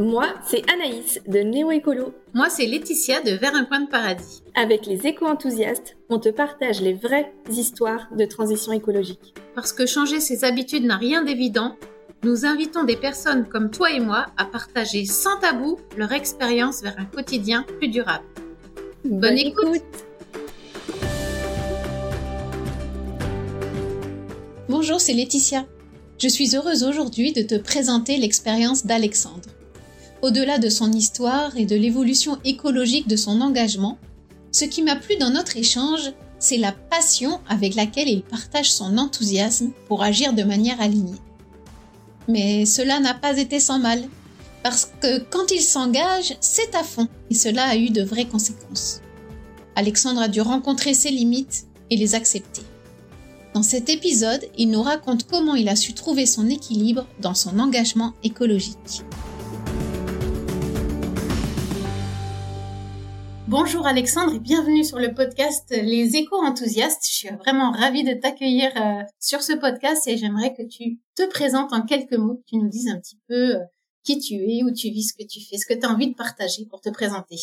Moi, c'est Anaïs de Néo Écolo. Moi, c'est Laetitia de Vers un coin de paradis. Avec les éco-enthousiastes, on te partage les vraies histoires de transition écologique. Parce que changer ses habitudes n'a rien d'évident, nous invitons des personnes comme toi et moi à partager sans tabou leur expérience vers un quotidien plus durable. Bonne, écoute. Bonjour, c'est Laetitia. Je suis heureuse aujourd'hui de te présenter l'expérience d'Alexandre. Au-delà de son histoire et de l'évolution écologique de son engagement, ce qui m'a plu dans notre échange, c'est la passion avec laquelle il partage son enthousiasme pour agir de manière alignée. Mais cela n'a pas été sans mal, parce que quand il s'engage, c'est à fond, et cela a eu de vraies conséquences. Alexandre a dû rencontrer ses limites et les accepter. Dans cet épisode, il nous raconte comment il a su trouver son équilibre dans son engagement écologique. Bonjour Alexandre et bienvenue sur le podcast Les éco-enthousiastes. Je suis vraiment ravie de t'accueillir euh, sur ce podcast et j'aimerais que tu te présentes en quelques mots, que tu nous dises un petit peu euh, qui tu es, où tu vis, ce que tu fais, ce que tu as envie de partager pour te présenter.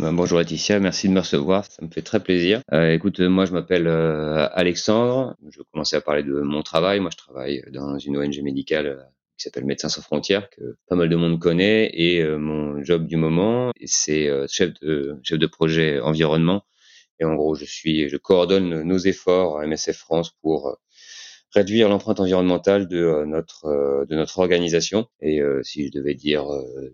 Ben, bonjour Laetitia, merci de me recevoir, ça me fait très plaisir. Euh, écoute, moi je m'appelle Alexandre, je vais commencer à parler de mon travail. Moi je travaille dans une ONG médicale qui s'appelle Médecins sans frontières que pas mal de monde connaît et euh, mon job du moment c'est euh, chef de chef de projet environnement. Et en gros je suis je coordonne nos efforts à MSF France pour euh, réduire l'empreinte environnementale de notre de notre organisation. Et si je devais dire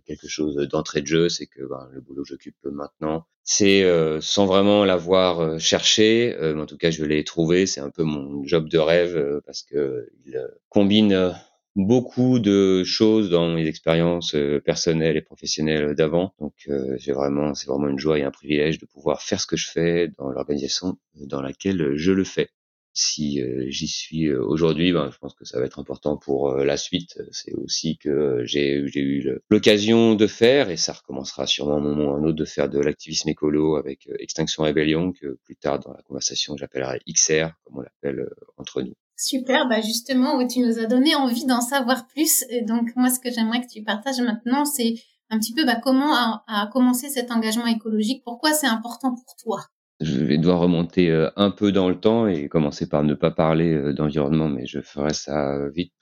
quelque chose d'entrée de jeu c'est que ben, le boulot que j'occupe maintenant c'est sans vraiment l'avoir cherché en tout cas je l'ai trouvé. C'est un peu mon job de rêve parce que il combine beaucoup de choses dans mes expériences euh, personnelles et professionnelles d'avant. Donc euh, j'ai vraiment, c'est vraiment une joie et un privilège de pouvoir faire ce que je fais dans l'organisation dans laquelle je le fais. Si euh, j'y suis aujourd'hui, ben, je pense que ça va être important pour la suite. C'est aussi que j'ai eu l'occasion de faire, et ça recommencera sûrement un moment ou un autre, de faire de l'activisme écolo avec Extinction Rebellion, que plus tard dans la conversation j'appellerai XR, comme on l'appelle entre nous. Super, bah justement, tu nous as donné envie d'en savoir plus. Et donc moi, ce que j'aimerais que tu partages maintenant, c'est un petit peu bah, comment a, commencé cet engagement écologique, pourquoi c'est important pour toi? Je vais devoir remonter euh, un peu dans le temps et commencer par ne pas parler euh, d'environnement, mais je ferai ça euh, vite.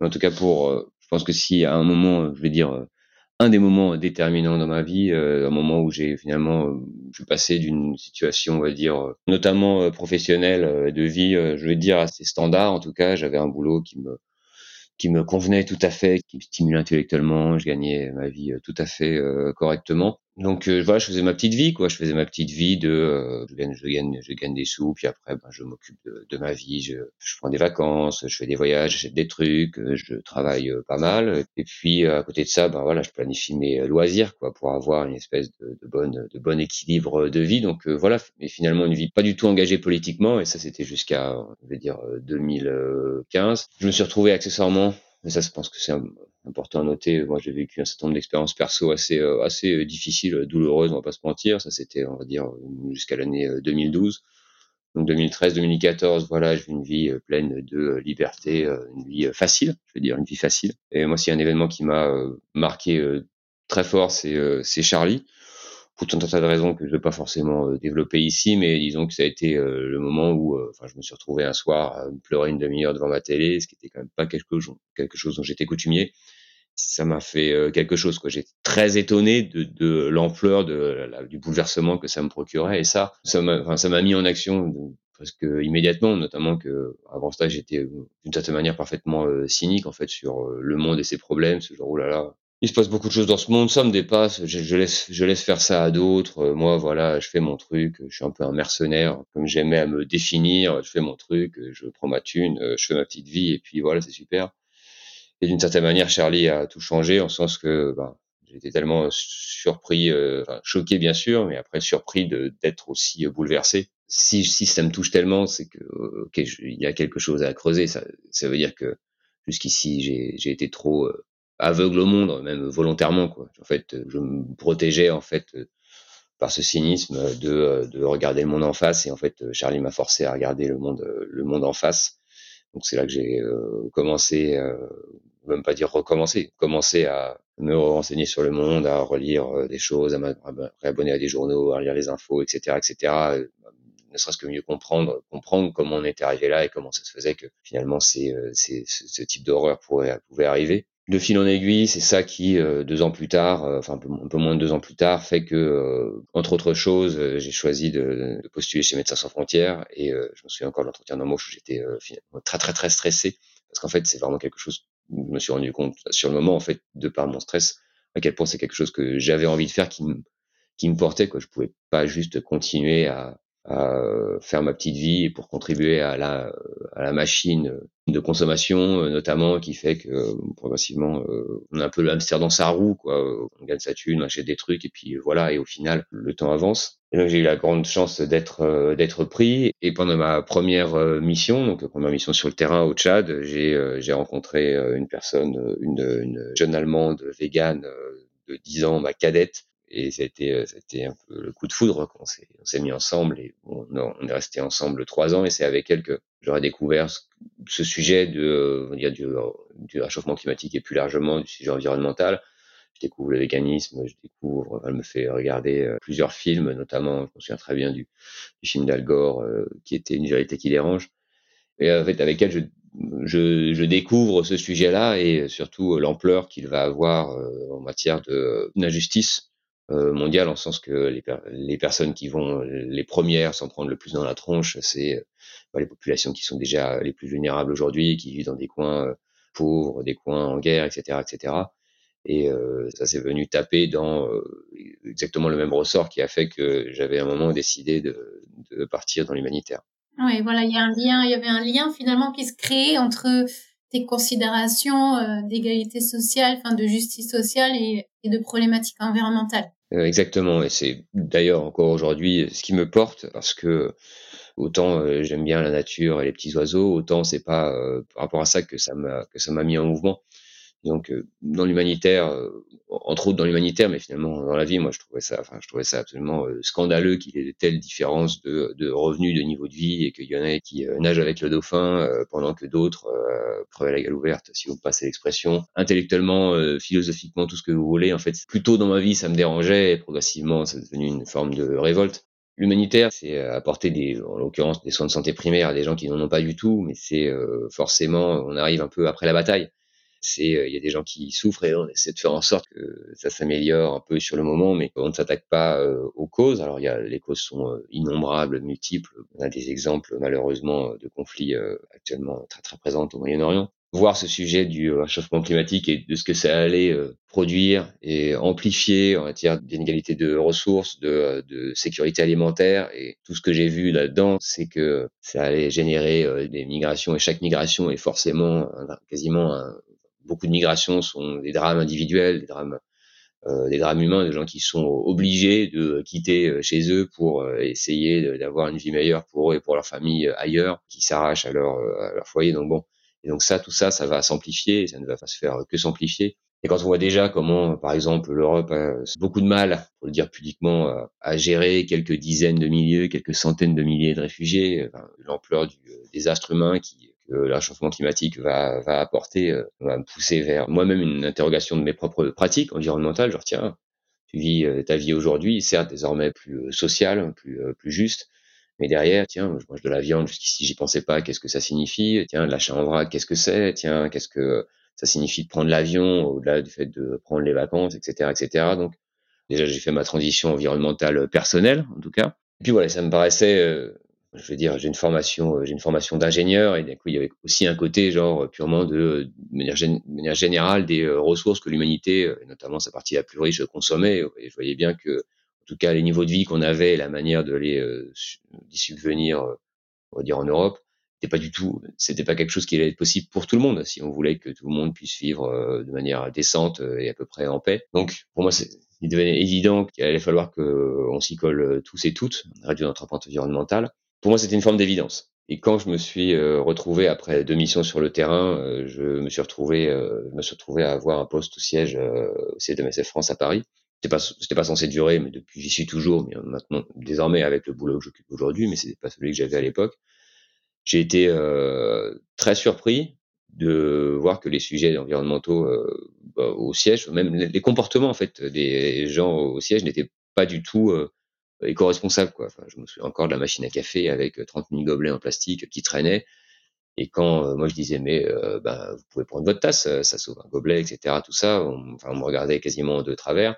En tout cas, pour, je pense que si à un moment, je vais dire un des moments déterminants dans ma vie, euh, un moment où j'ai finalement, euh, je d'une situation, on va dire, euh, notamment professionnelle, de vie, je vais dire assez standard. En tout cas, j'avais un boulot qui me qui me convenait tout à fait, qui me stimulait intellectuellement, je gagnais ma vie tout à fait correctement. Donc euh, voilà, je faisais ma petite vie, quoi. Je faisais ma petite vie de, euh, je gagne, je gagne, je gagne des sous, puis après, ben, je m'occupe de, ma vie. Je, je, prends des vacances, je fais des voyages, j'achète des trucs, euh, je travaille euh, pas mal. Et puis à côté de ça, ben voilà, je planifie mes loisirs, quoi, pour avoir une espèce de, de bonne, de bon équilibre de vie. Donc voilà, mais finalement une vie pas du tout engagée politiquement. Et ça, c'était jusqu'à, je vais dire, 2015. Je me suis retrouvé accessoirement mais ça, je pense que c'est important à noter. Moi, j'ai vécu un certain nombre d'expériences perso assez, euh, assez euh, difficiles, douloureuses, on va pas se mentir. Ça, c'était, on va dire, jusqu'à l'année 2012. Euh, Donc 2013, 2014, voilà, j'ai une vie pleine de liberté, une vie facile, je veux dire, une vie facile. Et moi, s'il y a un événement qui m'a marqué très fort, c'est Charlie pour tout un tas de raisons que je ne vais pas forcément euh, développer ici, mais disons que ça a été euh, le moment où euh, enfin, je me suis retrouvé un soir à pleurer une demi-heure devant ma télé, ce qui était quand même pas quelque chose, quelque chose dont j'étais coutumier. Ça m'a fait quelque chose. J'étais très étonné de, de l'ampleur du bouleversement que ça me procurait, et ça, ça m'a enfin, ça m'a mis en action presque immédiatement, notamment que avant ça, j'étais d'une certaine manière parfaitement cynique en fait sur le monde et ses problèmes, ce genre oh là là, il se passe beaucoup de choses dans ce monde, ça me dépasse, je, je laisse, je laisse faire ça à d'autres. Euh, moi, voilà, je fais mon truc, je suis un peu un mercenaire, comme j'aimais à me définir, je fais mon truc, je prends ma thune, euh, je fais ma petite vie, et puis voilà, c'est super. Et d'une certaine manière, Charlie a tout changé, en sens que ben, j'étais tellement surpris, euh, choqué bien sûr, mais après surpris d'être aussi bouleversé. Si, si ça me touche tellement, c'est que ok, il y a quelque chose à creuser. Ça, ça veut dire que jusqu'ici, j'ai été trop aveugle au monde, même volontairement. Quoi. En fait, je me protégeais en fait par ce cynisme de, de regarder le monde en face. Et en fait, Charlie m'a forcé à regarder le monde, le monde en face. Donc c'est là que j'ai euh, commencé, euh, même pas dire recommencer, commencé à, me renseigner sur le monde, à relire des choses, à me réabonner à des journaux, à lire les infos, etc., etc ne serait-ce que mieux comprendre, comprendre comment on était arrivé là et comment ça se faisait que finalement c'est, euh, c'est ce type d'horreur pourrait pouvait arriver. De fil en aiguille, c'est ça qui euh, deux ans plus tard, euh, enfin un peu, moins de deux ans plus tard, fait que entre autres choses, j'ai choisi de, postuler chez Médecins sans frontières et je me souviens encore de l'entretien d'embauche où j'étais très très très stressé parce qu'en fait c'est vraiment quelque chose où je me suis rendu compte sur le moment en fait de par mon stress à quel point c'est quelque chose que j'avais envie de faire qui me qui me portait quoi. Je pouvais pas juste continuer à à euh, faire ma petite vie pour contribuer à la, à la machine de consommation euh, notamment qui fait que euh, progressivement on a un peu dans sa roue quoi. On gagne sa thune on achète des trucs et puis voilà et au final le temps avance. Et donc j'ai eu la grande chance d'être d'être pris. Et pendant ma première mission donc première mission sur le terrain au Tchad j'ai j'ai rencontré une personne une, une jeune allemande végane de 10 ans ma cadette et été, ça a été un peu le coup de foudre. On s'est, on s'est mis ensemble et on, est resté ensemble trois ans et c'est avec elle que j'aurais découvert ce, sujet de, on dire, du, du réchauffement climatique et plus largement du sujet environnemental. Je découvre le véganisme, je découvre, elle me fait regarder euh, plusieurs films, notamment, je me souviens très bien du, du film d'Al Gore, euh, qui était Une vérité qui dérange. Et en fait, avec elle, je, je, je découvre ce sujet-là et surtout l'ampleur qu'il va avoir euh, en matière de d'injustice euh, mondiale, en sens que les, les, personnes qui vont les premières s'en prendre le plus dans la tronche, c'est bah, les populations qui sont déjà les plus vulnérables aujourd'hui, qui vivent dans des coins euh, pauvres, des coins en guerre, etc., etc. Et euh, ça s'est venu taper dans euh, exactement le même ressort qui a fait que j'avais à un moment décidé de, de partir dans l'humanitaire. Oui, voilà, il y a un lien, il y avait un lien finalement qui se créait entre tes considérations euh, d'égalité sociale, enfin de justice sociale et de problématiques environnementales. Euh, exactement, et c'est d'ailleurs encore aujourd'hui ce qui me porte parce que autant euh, j'aime bien la nature et les petits oiseaux, autant c'est pas euh, par rapport à ça que ça m'a que ça m'a mis en mouvement. Donc euh, dans l'humanitaire, euh, entre autres dans l'humanitaire, mais finalement dans la vie, moi je trouvais ça, enfin je trouvais ça absolument euh, scandaleux qu'il y ait de telles différences de, de, revenus, de niveau de vie, et qu'il y en ait qui nagent avec le dauphin pendant que d'autres prenaient la gueule ouverte, si vous passez l'expression, intellectuellement, philosophiquement, tout ce que vous voulez. En fait, plutôt dans ma vie, ça me dérangeait, et progressivement, c'est devenu une forme de révolte. L'humanitaire, c'est apporter des, en l'occurrence, des soins de santé primaires à des gens qui n'en ont pas du tout, mais c'est forcément, on arrive un peu après la bataille c'est euh, il y a des gens qui souffrent et on essaie de faire en sorte que ça s'améliore un peu sur le moment, mais on ne s'attaque pas euh, aux causes. Alors il y a les causes sont euh, innombrables, multiples. On a des exemples malheureusement de conflits actuellement très très présents au Moyen-Orient voir ce sujet du réchauffement climatique et de ce que ça allait produire et amplifier en matière d'inégalité de ressources, de, de, sécurité alimentaire et tout ce que j'ai vu là-dedans, c'est que ça allait générer des migrations et chaque migration est forcément quasiment un, beaucoup de migrations sont des drames individuels, des drames, euh, des drames humains, des gens qui sont obligés de quitter euh, chez eux pour euh, essayer d'avoir une vie meilleure pour eux et pour leur famille ailleurs, qui s'arrachent à leur, à leur foyer. Donc bon, et donc ça, tout ça, ça va s'amplifier, ça ne va pas se faire que s'amplifier. Et quand on voit déjà comment, par exemple, l'Europe a beaucoup de mal, pour le dire publiquement, à gérer quelques dizaines de milliers, quelques centaines de milliers de réfugiés, l'ampleur du désastre humain qui le réchauffement climatique va, va apporter, euh, va me pousser vers moi-même une interrogation de mes propres pratiques environnementales. Genre, tiens, tu vis euh, ta vie aujourd'hui, certes désormais plus euh, sociale, plus, plus juste, mais derrière, tiens, je mange de la viande, jusqu'ici j'y pensais pas, qu'est-ce que ça signifie Tiens, l'achat en vrac, qu'est-ce que c'est Tiens, qu'est-ce que ça signifie de prendre l'avion, au-delà du fait de prendre les vacances, etc., etc. Donc, déjà, j'ai fait ma transition environnementale personnelle, en tout cas. Et puis voilà, ça me paraissait je veux dire, j'ai une formation, euh, j'ai une formation d'ingénieur et d'un coup il y avait aussi un côté genre purement de, de manière, générale des euh, ressources que l'humanité, euh, notamment sa partie la plus riche, consommait. Et je voyais bien que, en tout cas, les niveaux de vie qu'on avait, la manière de les d'y subvenir, on va dire en Europe, c'était pas du tout, c'était pas quelque chose qui allait être possible pour tout le monde si on voulait que tout le monde puisse vivre de manière décente et à peu près en paix. Donc pour moi, il devenait évident qu'il allait falloir qu'on s'y colle tous et toutes, réduire notre empreinte environnementale pour moi, c'était une forme d'évidence. Et quand je me suis euh, retrouvé après deux missions sur le terrain, euh, je me suis retrouvé, euh, je me suis retrouvé à avoir un poste au siège au CDMSF France à Paris. C'était pas, c'était pas censé durer, mais depuis j'y suis toujours. Mais maintenant, désormais avec le boulot que j'occupe aujourd'hui, mais c'était pas celui que j'avais à l'époque. J'ai été très surpris de voir que les sujets environnementaux bah, au siège, même les comportements en fait des gens au siège n'étaient pas du tout éco-responsables. Quoi. Enfin, je me souviens encore de la machine à café avec 30 000 gobelets en plastique qui traînaient. Et quand moi je disais mais bah, vous pouvez prendre votre tasse, ça sauve un gobelet, etc. Tout ça, on, enfin, on me regardait quasiment de travers.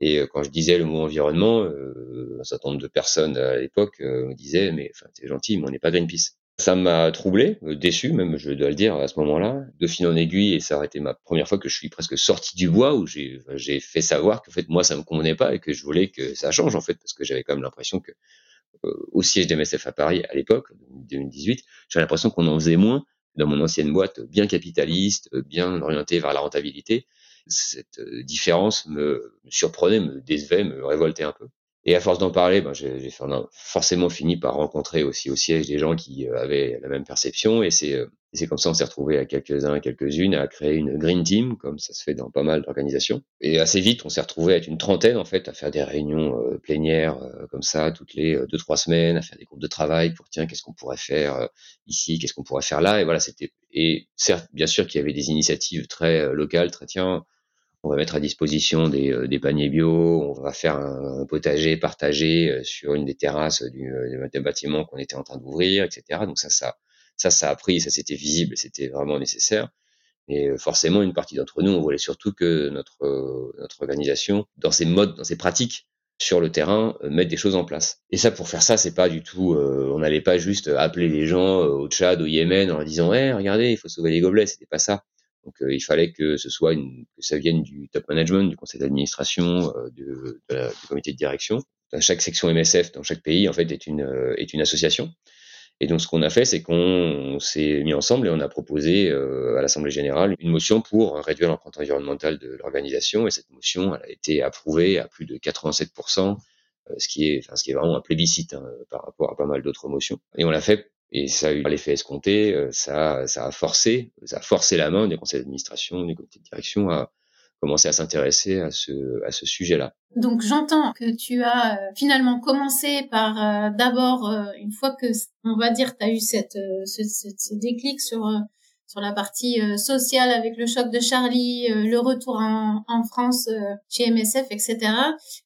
Et quand je disais le mot environnement, un certain nombre de personnes à l'époque me disaient mais enfin c'est gentil, mais on n'est pas Greenpeace. Ça m'a troublé, euh, déçu même, je dois le dire à ce moment-là. De fil en aiguille, et ça aurait été ma première fois que je suis presque sorti du bois, où j'ai fait savoir qu'en fait moi ça me convenait pas et que je voulais que ça change en fait, parce que j'avais quand même l'impression que euh, au siège d'MSF à Paris à l'époque, 2018, j'avais l'impression qu'on en faisait moins dans mon ancienne boîte, bien capitaliste, bien orientée vers la rentabilité. Cette euh, différence me surprenait, me décevait, me révoltait un peu. Et à force d'en parler, ben, j'ai forcément fini par rencontrer aussi au siège des gens qui euh, avaient la même perception. Et c'est euh, comme ça on s'est retrouvé à quelques-uns, quelques-unes, à créer une green team, comme ça se fait dans pas mal d'organisations. Et assez vite, on s'est retrouvé à être une trentaine en fait, à faire des réunions euh, plénières comme ça toutes les deux trois semaines, à faire des groupes de travail pour tiens qu'est-ce qu'on pourrait faire ici, qu'est-ce qu'on pourrait faire là. Et voilà, c'était et certes bien sûr qu'il y avait des initiatives très locales, très tiens on va mettre à disposition des, euh, des, paniers bio, on va faire un, potager partagé euh, sur une des terrasses du, euh, du bâtiment qu'on était en train d'ouvrir, etc. Donc ça, ça, ça, ça a pris, ça c'était visible, c'était vraiment nécessaire. Et forcément, une partie d'entre nous, on voulait surtout que notre, notre organisation, dans ses modes, dans ses pratiques sur le terrain, mette des choses en place. Et ça, pour faire ça, c'est pas du tout, on n'allait pas juste appeler les gens au Tchad, au Yémen, en leur disant, hey, regardez, il faut sauver les gobelets. C'était pas ça. Donc euh, il fallait que ce soit une, que ça vienne du top management, du conseil d'administration, euh, de, de du comité de direction. Dans chaque section MSF dans chaque pays en fait est une euh, est une association. Et donc ce qu'on a fait, c'est qu'on s'est mis ensemble et on a proposé à l'Assemblée générale une motion pour réduire l'empreinte environnementale de l'organisation. Et cette motion, elle a été approuvée à plus de 87%, ce qui est, enfin, ce qui est vraiment un plébiscite hein, par rapport à pas mal d'autres motions. Et on l'a fait et ça a eu l'effet escompté, euh, ça, ça a forcé, ça a forcé la main des conseils d'administration, des comités de direction à commencer à s'intéresser à ce, à ce sujet-là. Donc j'entends que tu as euh, finalement commencé par euh, d'abord, une fois que on va dire, tu as eu cette, ce, ce, déclic sur sur la partie euh, sociale avec le choc de Charlie, euh, le retour en, en France euh, chez MSF, etc.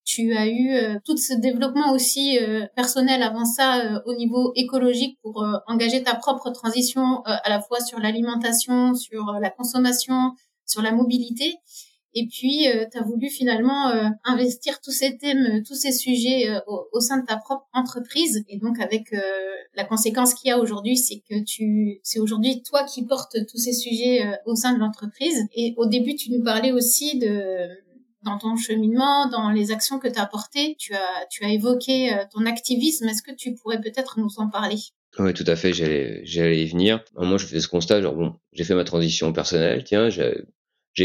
Tu as eu tout ce développement aussi personnel avant ça au niveau écologique pour engager ta propre transition à la fois sur l'alimentation, sur la consommation, sur la mobilité. Et puis, euh, tu as voulu finalement euh, investir tous ces thèmes, euh, tous ces sujets au, sein de ta propre entreprise. Et donc, avec la conséquence qu'il y a aujourd'hui, c'est que tu, c'est aujourd'hui toi qui portes tous ces sujets au sein de l'entreprise. Et au début, tu nous parlais aussi de dans ton cheminement, dans les actions que tu as portées, tu as, tu as évoqué ton activisme. Est-ce que tu pourrais peut-être nous en parler? Oui, tout à fait, j'allais, j'allais y venir. Moi, je fais ce constat, genre, bon, j'ai fait ma transition personnelle, tiens,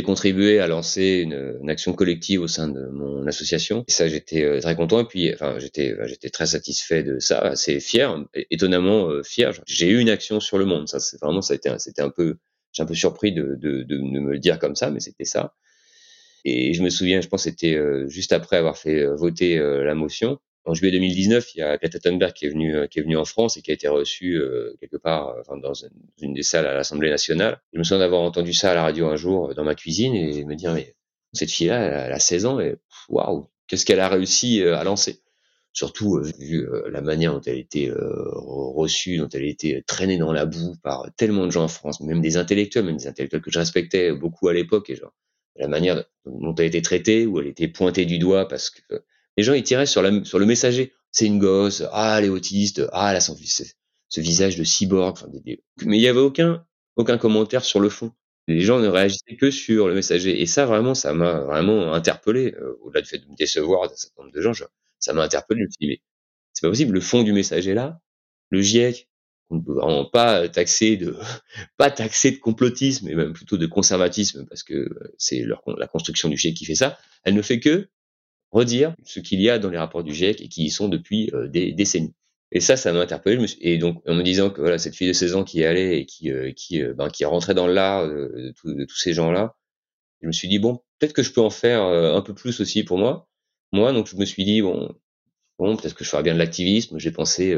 contribué à lancer une, une, action collective au sein de mon association. Et ça, j'étais euh, très content. Et puis, enfin, j'étais, j'étais très satisfait de ça, assez fier, étonnamment euh, fier. J'ai eu une action sur le monde. Ça, c'est vraiment, ça a été, c'était un peu, j'ai un peu surpris de, de, de, me le dire comme ça, mais c'était ça. Et je me souviens, je pense, c'était euh, juste après avoir fait voter la motion en juillet 2019, il y a Greta qui est venu euh, qui est venu en France et qui a été reçu euh, quelque part euh, enfin, dans une, des salles à l'Assemblée nationale. Je me souviens d'avoir entendu ça à la radio un jour dans ma cuisine et me dire mais cette fille-là, elle, a 16 ans et waouh, qu'est-ce qu'elle a réussi à lancer? Surtout vu la manière dont elle était reçue, dont elle était traînée dans la boue par tellement de gens en France, même des intellectuels, même des intellectuels que je respectais beaucoup à l'époque et genre la manière dont elle était traitée, où elle était pointée du doigt parce que les gens ils tiraient sur, la, sur le messager. C'est une gosse, ah elle est autiste, ah elle a son, ce visage de cyborg. Mais il n'y avait aucun, aucun commentaire sur le fond. Les gens ne réagissaient que sur le messager. Et ça, vraiment, ça m'a vraiment interpellé. Euh, au-delà du fait de me décevoir d'un certain nombre de gens, ça m'a interpellé. Je mais c'est pas possible. Le fond du messager là, le GIEC, on ne peut vraiment pas taxer de, pas taxer de complotisme, mais même plutôt de conservatisme, parce que c'est la construction du GIEC qui fait ça. Elle ne fait que redire ce qu'il y a dans les rapports du GIEC et qui y sont depuis euh, des décennies. Et ça, ça m'a interpellé. Et donc, en me disant que voilà, cette fille de 16 ans qui allait et qui, euh, qui, euh, ben, qui rentrait dans l'art de, tous ces gens-là, je me suis dit, bon, peut-être que je peux en faire un peu plus aussi pour moi. Moi, donc, je me suis dit, bon, bon peut-être que je ferais bien de l'activisme. J'ai pensé,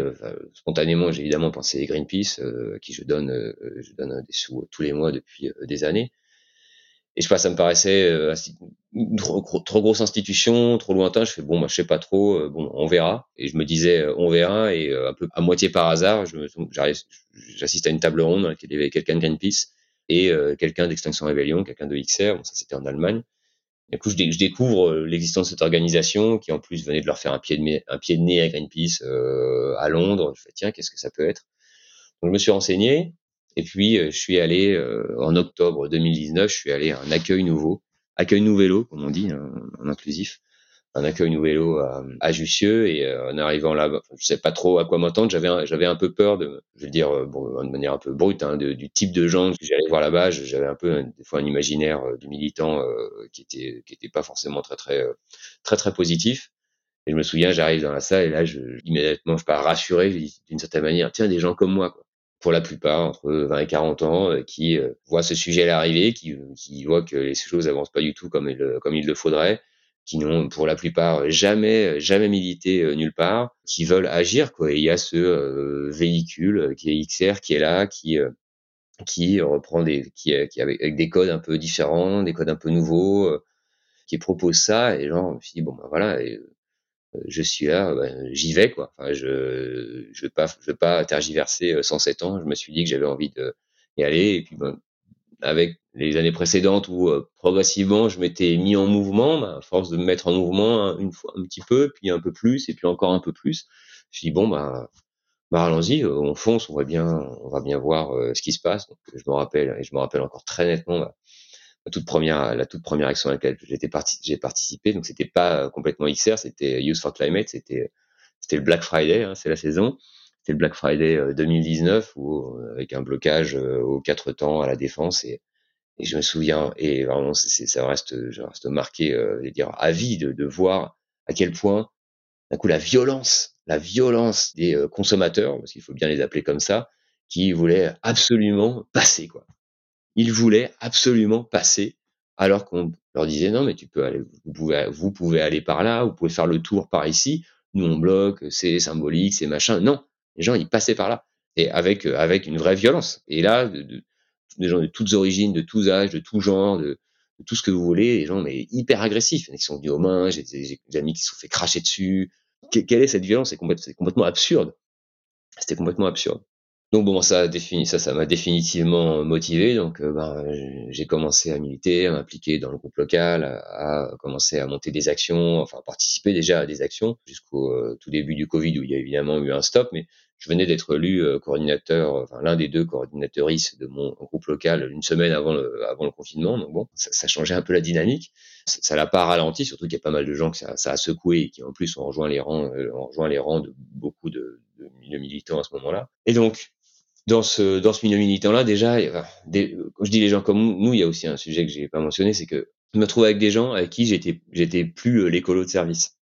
spontanément, j'ai évidemment pensé Greenpeace, à qui je donne, je donne des sous tous les mois depuis des années. Et je sais pas, ça me paraissait euh, trop, grosse institution, trop lointain. Je fais bon, bah, je sais pas trop, euh, bon, on verra. Et je me disais, euh, on verra. Et un peu à moitié par hasard, j'assiste à une table ronde dans laquelle il y avait quelqu'un de Greenpeace et quelqu'un d'Extinction Rebellion, quelqu'un de XR. Bon, ça c'était en Allemagne. Du coup, je, je découvre l'existence de cette organisation qui en plus venait de leur faire un pied de, nez, un pied de nez à Greenpeace à Londres. Je fais tiens, qu'est-ce que ça peut être? Donc je me suis renseigné et puis, euh, je suis allé, euh, en octobre 2019, je suis allé à un accueil nouveau, accueil nouvello, comme on dit, hein, en inclusif, un accueil nouvello à, à Jussieu. Et euh, en arrivant là, je sais pas trop à quoi m'entendre. J'avais, j'avais un peu peur de, je veux dire, bon, de manière un peu brute, hein, du type de gens que j'allais voir là-bas. J'avais un peu, des fois, un imaginaire du militant qui était, qui était pas forcément très, très, très, très positif. Et je me souviens, j'arrive dans la salle et là, je, immédiatement, je pars rassuré d'une certaine manière. Tiens, des gens comme moi, quoi pour la plupart entre 20 et 40 ans, euh, qui euh, voient ce sujet arriver, qui, qui voient que les choses avancent pas du tout comme il, comme il le faudrait, qui n'ont pour la plupart jamais jamais milité euh, nulle part, qui veulent agir quoi. Et il y a ce véhicule qui est XR qui est là, qui qui reprend des qui, qui avec, des codes un peu différents, des codes un peu nouveaux, qui propose ça et genre je bon ben voilà je suis là, ben, j'y vais quoi. Enfin, je je veux pas je veux pas tergiverser 107 ans. Je me suis dit que j'avais envie de y aller et puis ben, avec les années précédentes où euh, progressivement je m'étais mis en mouvement, ben, à force de me mettre en mouvement hein, une fois un petit peu, puis un peu plus et puis encore un peu plus, je dit bon bah bah allons-y, on fonce, on va bien on va bien voir euh, ce qui se passe. Donc je me rappelle et je me rappelle encore très nettement bah, la toute première, la toute première action à laquelle j'étais parti, j'ai participé. Donc c'était pas complètement XR, c'était Youth for Climate, c'était c'était le Black Friday, hein, c'est la saison. C'était le Black Friday 2019 euh, où avec un blocage euh, aux quatre temps à la défense et, et je me souviens et vraiment c'est, ça reste, je reste marqué, euh, dire à vie de, de voir à quel point d'un coup la violence, la violence des euh, consommateurs, parce qu'il faut bien les appeler comme ça, qui voulaient absolument passer quoi ils voulaient absolument passer, alors qu'on leur disait non, mais tu peux aller, vous pouvez, vous pouvez aller par là, vous pouvez faire le tour par ici. Nous on bloque, c'est symbolique, c'est machin. Non, les gens ils passaient par là et avec avec une vraie violence. Et là, de, des gens de toutes origines, de tous âges, de tout genre, de, tout ce que vous voulez, les gens mais hyper agressifs. Ils sont venus aux mains, j'ai des, amis qui se sont fait cracher dessus. quelle est cette violence? C'est complètement absurde. C'était complètement absurde. Donc bon, ça défini, ça, ça m'a définitivement motivé. Donc euh, ben, j'ai commencé à militer, à m'impliquer dans le groupe local, à, commencer à monter des actions, enfin participer déjà à des actions jusqu'au euh, tout début du Covid où il y a évidemment eu un stop, mais je venais d'être élu euh, coordinateur, enfin l'un des deux coordinateuristes de mon groupe local une semaine avant le, avant le confinement. Donc bon, ça, ça changeait un peu la dynamique. Ça l'a pas ralenti, surtout qu'il y a pas mal de gens que ça, ça, a secoué et qui en plus ont rejoint les rangs, ont rejoint les rangs de beaucoup de militants à ce moment-là. Et donc dans ce dans ce milieu militant là déjà des, quand je dis les gens comme nous il y a aussi un sujet que j'ai pas mentionné c'est que je me trouve avec des gens avec qui j'étais j'étais plus euh, l'écolo de service.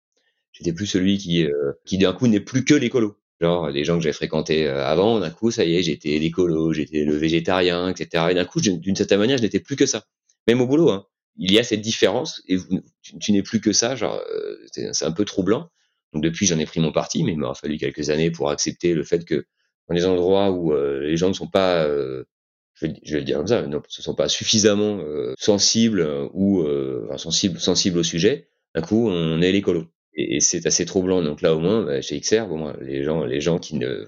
J'étais plus celui qui euh, qui d'un coup n'est plus que l'écolo. Genre des gens que j'avais fréquentés euh, avant d'un coup ça y est j'étais l'écolo j'étais le végétarien etc et d'un coup d'une certaine manière je n'étais plus que ça. Même au boulot hein. Il y a cette différence et tu, tu n'es plus que ça genre c'est un peu troublant. Donc depuis j'en ai pris mon parti mais il m'a fallu quelques années pour accepter le fait que dans les endroits où euh, les gens ne sont pas, euh, je, vais, je, vais, le dire comme ça, ne sont pas suffisamment euh, sensibles ou enfin, sensibles, au sujet, d'un coup, on est l'écolo. Et, c'est assez troublant. Donc là, au moins, bah, chez XR, bon, les gens, les gens qui ne,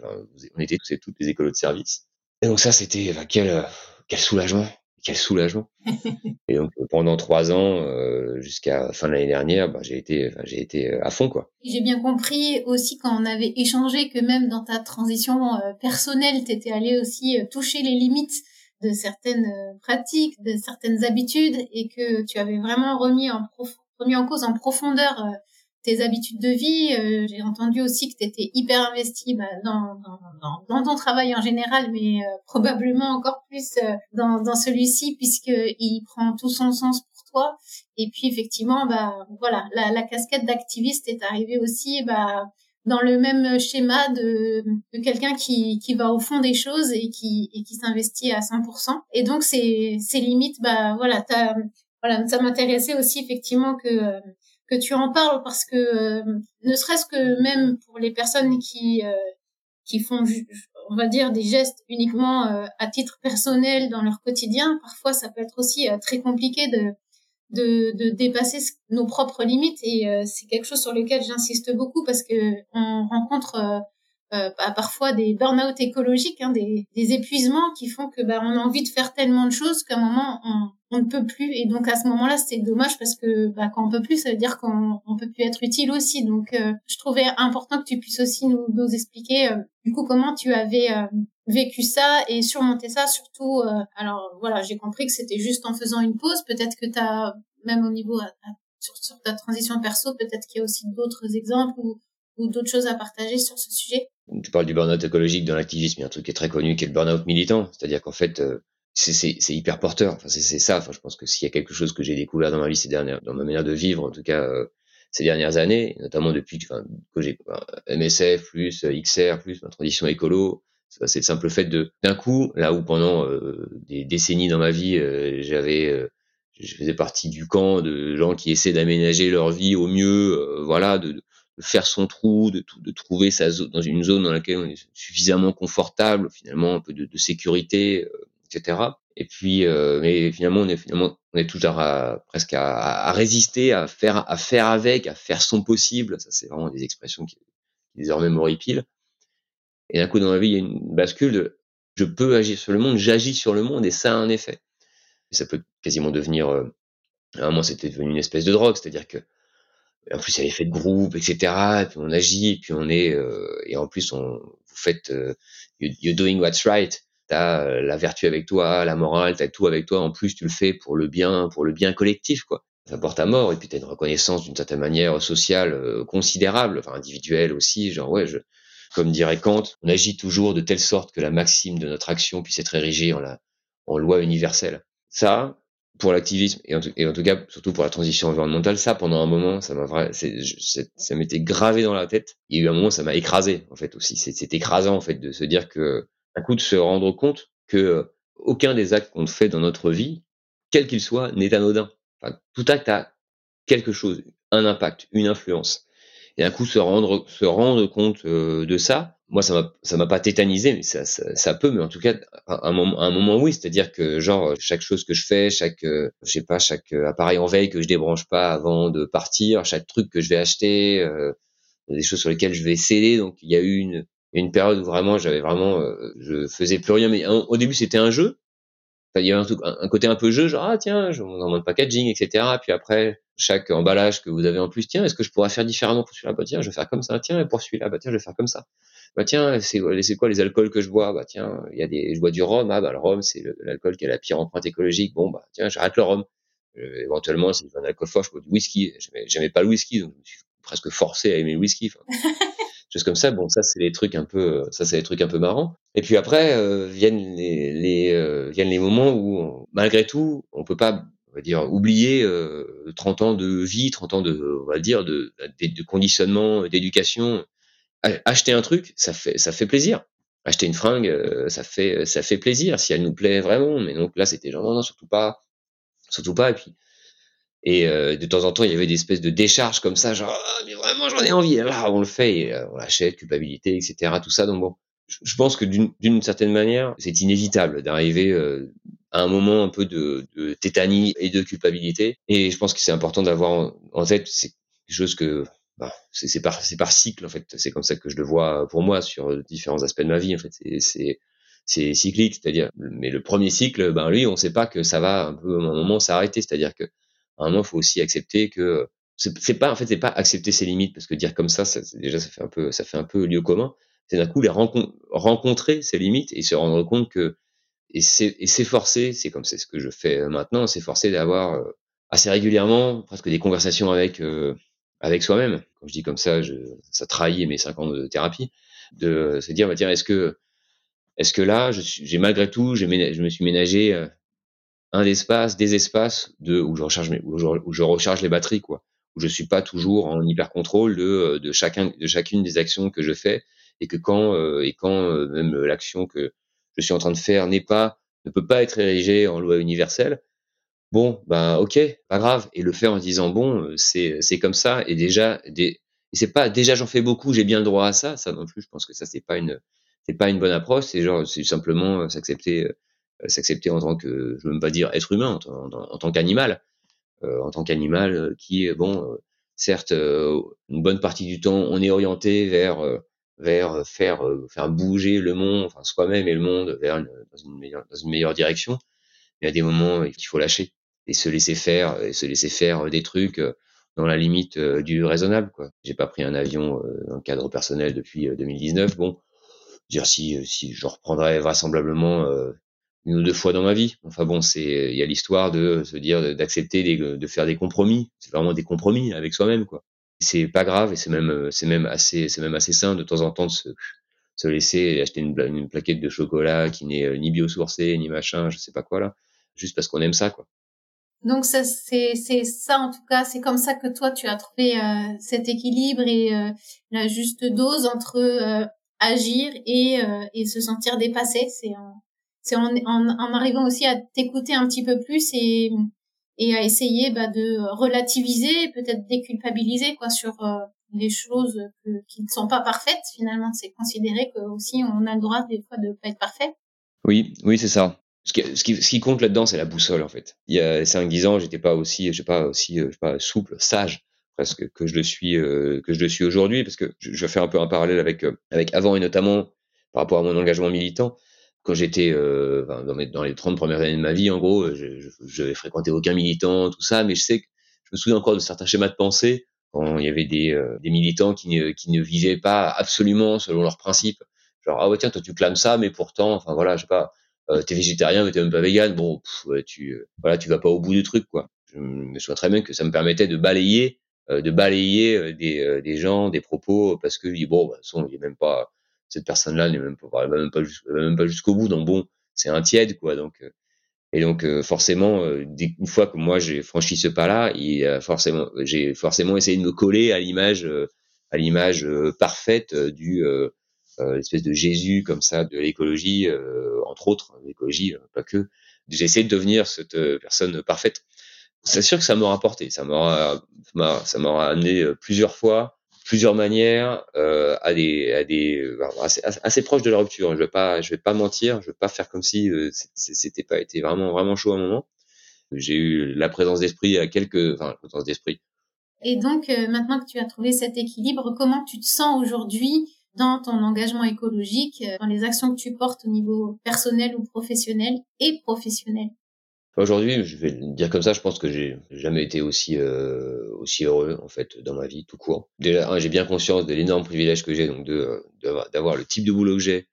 on était tous et toutes des écolos de service. Et donc ça, c'était quel, quel soulagement, quel soulagement. et donc pendant trois ans, euh, jusqu'à fin de l'année dernière, bah, j'ai été, j'ai été euh, à fond quoi. J'ai bien compris aussi quand on avait échangé que même dans ta transition euh, personnelle, t'étais allé aussi toucher les limites de certaines pratiques, de certaines habitudes, et que tu avais vraiment remis en, remis en cause en profondeur tes habitudes de vie. Euh, j'ai entendu aussi que tu étais hyper investi bah, dans, dans, dans, ton travail en général, mais euh, probablement encore plus euh, dans, dans celui-ci puisque il prend tout son sens pour toi. Et puis effectivement, bah voilà, la, la casquette d'activiste est arrivée aussi bah dans le même schéma de, de quelqu'un qui, qui va au fond des choses et qui, et qui s'investit à 100%. Et donc, ces, ces limites, bah, voilà, voilà, ça m'intéressait aussi effectivement que, que tu en parles parce que euh, ne serait-ce que même pour les personnes qui euh, qui font on va dire, des gestes uniquement à titre personnel dans leur quotidien, parfois ça peut être aussi très compliqué de, de, de dépasser nos propres limites et c'est quelque chose sur lequel j'insiste beaucoup parce que on rencontre euh, bah, parfois des burn-out écologiques, hein, des, des, épuisements qui font que bah, on a envie de faire tellement de choses qu'à un moment on, on, ne peut plus. Et donc à ce moment-là, c'est dommage parce que bah, quand on peut plus, ça veut dire qu'on on peut plus être utile aussi. Donc euh, je trouvais important que tu puisses aussi nous, nous expliquer euh, du coup comment tu avais euh, vécu ça et surmonté ça. Surtout, alors voilà, j'ai compris que c'était juste en faisant une pause. Peut-être que tu as même au niveau sur, sur, ta transition perso, peut-être qu'il y a aussi d'autres exemples ou, ou d'autres choses à partager sur ce sujet? Tu parles du burn-out écologique dans l'activisme, il y a un truc qui est très connu qui est le burn-out militant, c'est-à-dire qu'en fait, euh, c'est hyper porteur. Enfin, c'est ça. Enfin, je pense que s'il y a quelque chose que j'ai découvert dans ma vie ces dernières, dans ma manière de vivre, en tout cas euh, ces dernières années, notamment depuis que j'ai MSF plus XR plus ma transition écolo, c'est le simple fait de d'un coup, là où pendant euh, des décennies dans ma vie, j'avais je faisais partie du camp de gens qui essaient d'aménager leur vie au mieux, voilà, de faire son trou, de, de trouver sa zone, dans une zone dans laquelle on est suffisamment confortable, finalement un peu de, de sécurité, euh, etc. Et puis, euh, mais finalement, on est finalement, on est tout à, presque à, à, résister, à faire, à faire avec, à faire son possible. Ça, c'est vraiment des expressions qui, qui désormais m'horripilent. Et d'un coup, dans ma vie, il y a une bascule de, je peux agir sur le monde, j'agis sur le monde, et ça a un effet. Et ça peut quasiment devenir, euh, à un moment, c'était devenu une espèce de drogue, c'est-à-dire que en plus il y a l'effet de groupe, etc. Et puis on agit, et puis on est, euh, et en plus on, vous faites, euh, you're doing what's right. T'as euh, la vertu avec toi, la morale, t'as tout avec toi. En plus, tu le fais pour le bien, pour le bien collectif, quoi. Ça porte à mort, et puis t'as une reconnaissance d'une certaine manière sociale euh, considérable, enfin individuelle aussi. Genre ouais, je, comme dirait Kant, on agit toujours de telle sorte que la maxime de notre action puisse être érigée en la, en loi universelle. Ça, pour l'activisme et, et, en tout cas surtout pour la transition environnementale ça pendant un moment ça m'a ça m'était gravé dans la tête. Il y a eu un moment ça m'a écrasé en fait aussi. C'est écrasant en fait de se dire que un coup de se rendre compte que aucun des actes qu'on fait dans notre vie quel qu'il soit n'est anodin. Enfin, tout acte a quelque chose un impact une influence. Et un coup se rendre se rendre compte euh, de ça moi ça m'a ça m'a pas tétanisé mais ça, ça, ça peut mais en tout cas à un moment un moment oui. C'est-à-dire que genre chaque chose que je fais chaque euh, je sais pas chaque euh, appareil en veille que je débranche pas avant de partir chaque truc que je vais acheter euh, des choses sur lesquelles je vais céder donc il y a eu une une période où vraiment j'avais vraiment je faisais plus rien. Mais au début c'était un jeu. Il y a un, un, côté un peu jeu, genre ah tiens, je m'en demande packaging, etc. Puis après chaque emballage que vous avez en plus, tiens, est-ce que je pourrais faire différemment pour celui-là? Bah tiens, je vais faire comme ça. Tiens, pour celui-là, bah tiens, je vais faire comme ça bah tiens, c'est quoi les alcools que je bois? Bah tiens, il y a des, je bois du rhum. Ah bah le rhum, c'est l'alcool qui a la pire empreinte écologique. Bon bah tiens, j'arrête le rhum. Euh, éventuellement, si je un alcool fort, je bois du whisky. J'aimais pas le whisky, donc je me suis presque forcé à aimer le whisky. Enfin, choses comme ça. Bon, ça c'est les trucs un peu, ça c'est les trucs un peu marrants. Et puis après euh, viennent les, les euh, viennent les moments où, malgré tout, on peut pas va dire oublier 30 ans de vie, 30 ans de, on va dire, de, de, conditionnement, d'éducation, acheter un truc, ça fait, ça fait plaisir. Acheter une fringue, euh, ça fait, ça fait plaisir si elle nous plaît vraiment. Mais donc là, c'était genre non, non, surtout pas, surtout pas. Et puis, et euh, de temps en temps, il y avait des espèces de décharges comme ça, genre ah, mais vraiment j'en ai envie. Là, on le fait, euh, on l'achète, culpabilité, etc. Tout ça. Donc bon, je, pense que d'une certaine manière, c'est inévitable d'arriver à un moment un peu de, de, tétanie et de culpabilité. Et je pense que c'est important d'avoir en, tête, c'est quelque chose que bah, c'est par par cycle en fait. C'est comme ça que je le vois pour moi sur différents aspects de ma vie en fait. C'est c'est cyclique c'est-à-dire mais le premier cycle ben lui on sait pas que ça va un peu un moment s'arrêter. C'est-à-dire que à un moment faut aussi accepter que c'est pas en fait c'est pas accepter ses limites parce que dire comme ça, ça déjà ça fait un peu ça fait un peu lieu commun. C'est d'un coup les rencontrer ses limites et se rendre compte que et s'efforcer c'est comme c'est ce que je fais maintenant s'efforcer d'avoir euh, assez régulièrement presque des conversations avec euh, avec soi-même. Quand je dis comme ça, je, ça trahit mes cinq ans de thérapie, de se dire, bah, tiens, est-ce que, est-ce que là, j'ai malgré tout, je me suis ménagé euh, un espace, des espaces de où je recharge mes, où je, où je, recharge les batteries, quoi, où je suis pas toujours en hyper contrôle de, euh, de chacun, de chacune des actions que je fais, et que quand euh, et quand même l'action que je suis en train de faire n'est pas, ne peut pas être érigée en loi universelle, bon, ben ok, pas grave, et le faire en disant bon, euh, c'est c'est comme ça, et déjà, des, c'est pas déjà j'en fais beaucoup, j'ai bien le droit à ça, ça non plus, je pense que ça c'est pas une c'est pas une bonne approche. C'est genre, c'est simplement s'accepter, s'accepter en tant que, je veux même pas dire être humain, en, tant qu'animal, en tant qu'animal qui, bon, certes, une bonne partie du temps, on est orienté vers vers faire faire bouger le monde, enfin soi-même et le monde vers dans une meilleure dans une meilleure direction. Il y a des moments il faut lâcher et se laisser faire et se laisser faire des trucs dans la limite du raisonnable quoi. J'ai pas pris un avion dans le cadre personnel depuis 2019. Bon, dire si si je reprendrais vraisemblablement une ou deux fois dans ma vie. Enfin bon, c'est il y a l'histoire de se dire d'accepter de faire des compromis. C'est vraiment des compromis avec soi-même quoi. C'est pas grave et c'est même c'est même assez c'est même assez sain de temps en temps de se se laisser acheter une, plaquette de chocolat qui n'est ni biosourcée ni machin, je sais pas quoi là, juste parce qu'on aime ça quoi. Donc ça c'est c'est ça en tout cas, c'est comme ça que toi tu as trouvé euh, cet équilibre et euh, la juste dose entre euh, agir et et se sentir dépassé, c'est c'est en, en, en, arrivant aussi à t'écouter un petit peu plus et et à essayer bah, de relativiser, peut-être déculpabiliser quoi sur les choses qui ne sont pas parfaites finalement. C'est considérer que aussi on a le droit des fois de pas être parfait. Oui, oui, c'est ça ce qui, ce qui, compte là-dedans, c'est la boussole en fait. Il y a 5-10 ans, j'étais pas aussi, je sais pas aussi, euh, je souple, sage presque que je le suis, euh, que je le suis aujourd'hui, parce que je, vais faire un peu un parallèle avec euh, avec avant et notamment par rapport à mon engagement militant. Quand j'étais euh, dans, dans les 30 premières années de ma vie, en gros, je, je fréquenté aucun militant, tout ça, mais je sais que je me souviens encore de certains schémas de pensée quand il y avait des, des militants qui ne, qui ne vivaient pas absolument selon leurs principes. Genre ah ouais tiens toi tu clames ça, mais pourtant, enfin voilà, je sais pas euh, t'es végétarien mais t'es même pas vegan, bon, tu euh, voilà, tu vas pas au bout du truc quoi. Je me souviens très bien que ça me permettait de balayer, euh, de balayer euh, des, des gens, des propos parce que bon, bah, son, il est même pas cette personne-là n'est même pas, même pas, même pas jusqu'au bout. Donc bon, c'est un tiède quoi. Donc et donc forcément, une fois que moi j'ai franchi ce pas-là, il forcément, j'ai forcément essayé de me coller à l'image, à l'image parfaite du euh, espèce de Jésus comme ça de l'écologie, euh, entre autres, l'écologie, euh, pas que. J'ai essayé de devenir cette personne parfaite. C'est sûr que ça m'aura apporté, ça m'aura, ça m'aura amené plusieurs fois, plusieurs manières euh, à des, à des assez, assez proches de la rupture. Je vais pas, je vais pas mentir, je vais pas faire comme si euh, c'était pas été vraiment vraiment chaud à un moment. J'ai eu la présence d'esprit à quelques, enfin la présence d'esprit. Et donc maintenant que tu as trouvé cet équilibre, comment tu te sens aujourd'hui dans ton engagement écologique, euh, dans les actions que tu portes au niveau personnel ou professionnel et professionnel? Aujourd'hui, je vais le dire comme ça, je pense que j'ai jamais été aussi euh, aussi heureux en fait dans ma vie tout court. Déjà, j'ai bien conscience de l'énorme privilège que j'ai donc de d'avoir le type de boulot que j'ai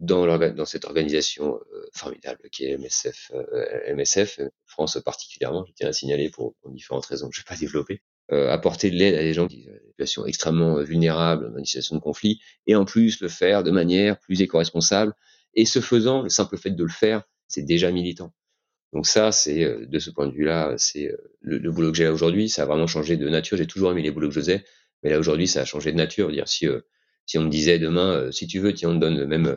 dans dans cette organisation euh, formidable qui est MSF MSF France particulièrement, je tiens à signaler pour, pour différentes raisons que je vais pas développer euh, apporter de l'aide à des gens qui sont des situations extrêmement euh, vulnérables, dans des situations de conflit, et en plus le faire de manière plus éco-responsable. Et ce faisant, le simple fait de le faire, c'est déjà militant. Donc ça, c'est euh, de ce point de vue-là, c'est le, le, boulot que j'ai aujourd'hui. Ça a vraiment changé de nature. J'ai toujours aimé les boulots que je faisais, mais là aujourd'hui, ça a changé de nature. Dire si si on me disait demain, si tu veux, tiens, on te donne le même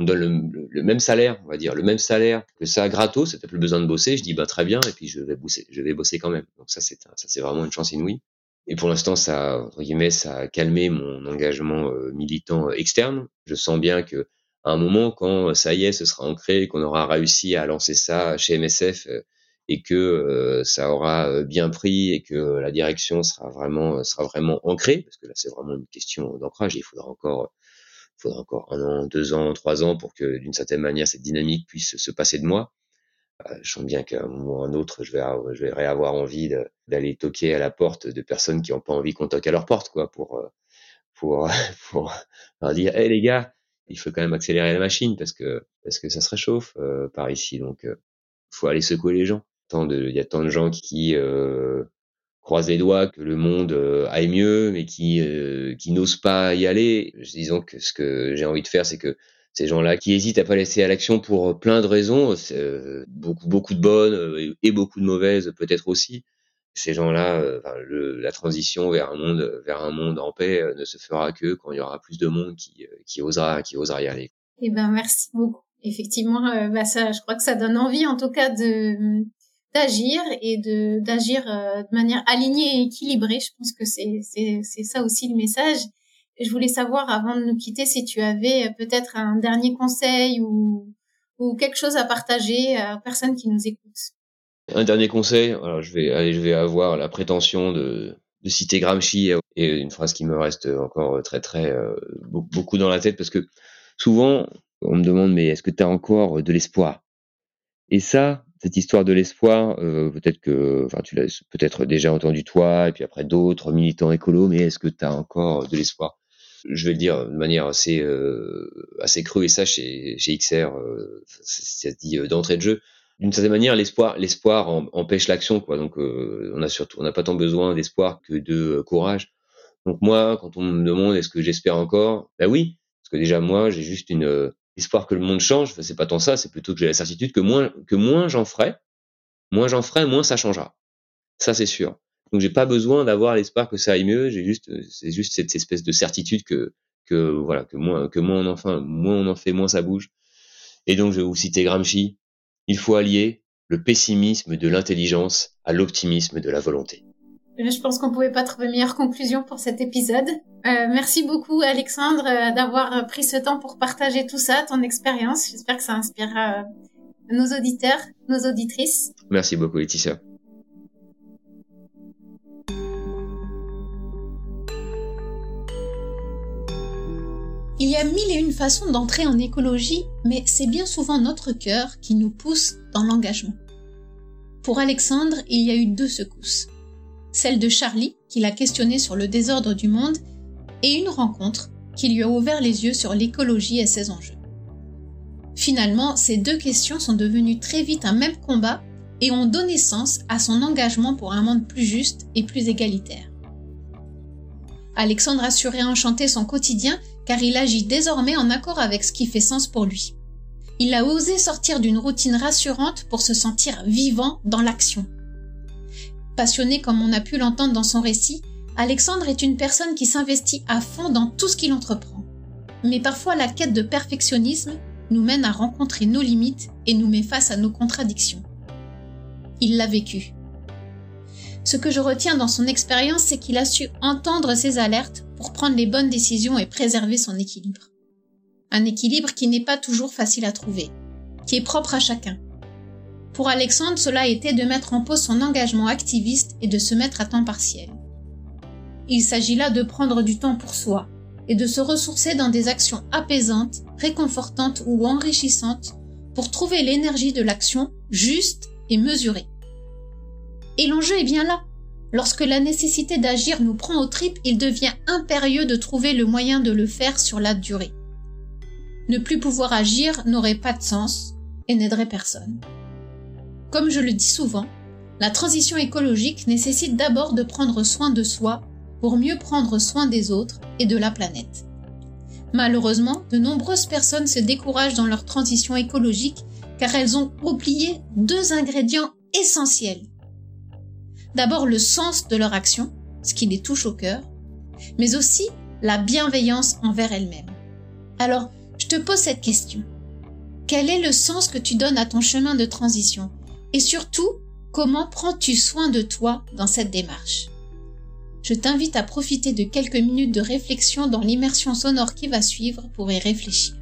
on donne le, même salaire, on va dire, le même salaire que ça gratos, t'as plus besoin de bosser. Je dis bah très bien, et puis je vais bosser, je vais bosser quand même. Donc ça c'est ça c'est vraiment une chance inouïe. Et pour l'instant, ça entre guillemets, ça a calmé mon engagement euh, militant externe. Je sens bien que à un moment, quand ça y est, ce sera ancré, qu'on aura réussi à lancer ça chez MSF euh, et que euh, ça aura bien pris et que la direction sera vraiment sera vraiment ancrée, parce que là c'est vraiment une question d'ancrage. Il faudra encore il faudra encore un an, deux ans, trois ans pour que d'une certaine manière cette dynamique puisse se passer de moi. Euh, je sens bien qu'à un moment ou un autre, je vais, je vais avoir envie d'aller toquer à la porte de personnes qui n'ont pas envie qu'on toque à leur porte, quoi, pour, euh, pour, pour leur dire, hé les gars, il faut quand même accélérer la machine parce que, parce que ça se réchauffe euh, par ici. Donc, il faut aller secouer les gens. Tant de, il y a tant de gens qui, croise les doigts que le monde euh, aille mieux, mais qui euh, qui n'osent pas y aller. Disons que ce que j'ai envie de faire, c'est que ces gens-là qui hésitent à pas laisser à l'action pour plein de raisons, euh, beaucoup beaucoup de bonnes et beaucoup de mauvaises peut-être aussi. Ces gens-là, la transition vers un monde vers un monde en paix ne se fera que quand il y aura plus de monde qui qui osera qui osera y aller. Eh ben merci beaucoup. Effectivement, bah ça, je crois que ça donne envie en tout cas de d'agir et de d'agir euh, de manière alignée et équilibrée. Je pense que c'est ça aussi le message. je voulais savoir avant de nous quitter si tu avais peut-être un dernier conseil ou, ou quelque chose à partager aux personnes qui nous écoutent. Un dernier conseil, je vais, avoir la prétention de, citer Gramsci et une phrase qui me reste encore très très euh, beaucoup dans la tête parce que souvent on me demande mais est-ce que tu as encore de l'espoir? Et ça, cette histoire de l'espoir, euh, peut-être que, enfin, tu l'as peut-être déjà entendu toi, et puis après d'autres militants écolos, mais est-ce que tu as encore de l'espoir? Je vais le dire de manière assez euh, crue et ça chez, chez XR, euh, c'est dit d'entrée de jeu. D'une certaine manière, l'espoir, l'espoir empêche l'action, quoi. Donc, on a surtout, on n'a pas tant besoin d'espoir que de courage. Donc moi, quand on me demande est-ce que j'espère encore, ben oui, parce que déjà moi, j'ai juste une espoir que le monde change, c'est pas tant ça, c'est plutôt que j'ai la certitude que moins, que moins j'en ferai, moins j'en ferai, moins ça changera. Ça, c'est sûr. Donc, j'ai pas besoin d'avoir l'espoir que ça aille mieux, j'ai juste, c'est juste cette espèce de certitude que, que, voilà, que moins, que moins on en fait, moins on en fait, moins ça bouge. Et donc, je vais vous citer Gramsci. Il faut allier le pessimisme de l'intelligence à l'optimisme de la volonté. Je pense qu'on pouvait pas trouver meilleure conclusion pour cet épisode. Euh, merci beaucoup Alexandre euh, d'avoir pris ce temps pour partager tout ça, ton expérience. J'espère que ça inspirera euh, nos auditeurs, nos auditrices. Merci beaucoup Laetitia. Il y a mille et une façons d'entrer en écologie, mais c'est bien souvent notre cœur qui nous pousse dans l'engagement. Pour Alexandre, il y a eu deux secousses celle de Charlie, qui l'a questionné sur le désordre du monde, et une rencontre qui lui a ouvert les yeux sur l'écologie et ses enjeux. Finalement, ces deux questions sont devenues très vite un même combat et ont donné sens à son engagement pour un monde plus juste et plus égalitaire. Alexandre a su réenchanter son quotidien car il agit désormais en accord avec ce qui fait sens pour lui. Il a osé sortir d'une routine rassurante pour se sentir vivant dans l'action. Passionné comme on a pu l'entendre dans son récit, Alexandre est une personne qui s'investit à fond dans tout ce qu'il entreprend. Mais parfois la quête de perfectionnisme nous mène à rencontrer nos limites et nous met face à nos contradictions. Il l'a vécu. Ce que je retiens dans son expérience, c'est qu'il a su entendre ses alertes pour prendre les bonnes décisions et préserver son équilibre. Un équilibre qui n'est pas toujours facile à trouver, qui est propre à chacun. Pour Alexandre, cela était de mettre en pause son engagement activiste et de se mettre à temps partiel. Il s'agit là de prendre du temps pour soi et de se ressourcer dans des actions apaisantes, réconfortantes ou enrichissantes pour trouver l'énergie de l'action juste et mesurée. Et l'enjeu est bien là. Lorsque la nécessité d'agir nous prend aux tripes, il devient impérieux de trouver le moyen de le faire sur la durée. Ne plus pouvoir agir n'aurait pas de sens et n'aiderait personne. Comme je le dis souvent, la transition écologique nécessite d'abord de prendre soin de soi pour mieux prendre soin des autres et de la planète. Malheureusement, de nombreuses personnes se découragent dans leur transition écologique car elles ont oublié deux ingrédients essentiels. D'abord le sens de leur action, ce qui les touche au cœur, mais aussi la bienveillance envers elles-mêmes. Alors, je te pose cette question. Quel est le sens que tu donnes à ton chemin de transition? Et surtout, comment prends-tu soin de toi dans cette démarche? Je t'invite à profiter de quelques minutes de réflexion dans l'immersion sonore qui va suivre pour y réfléchir.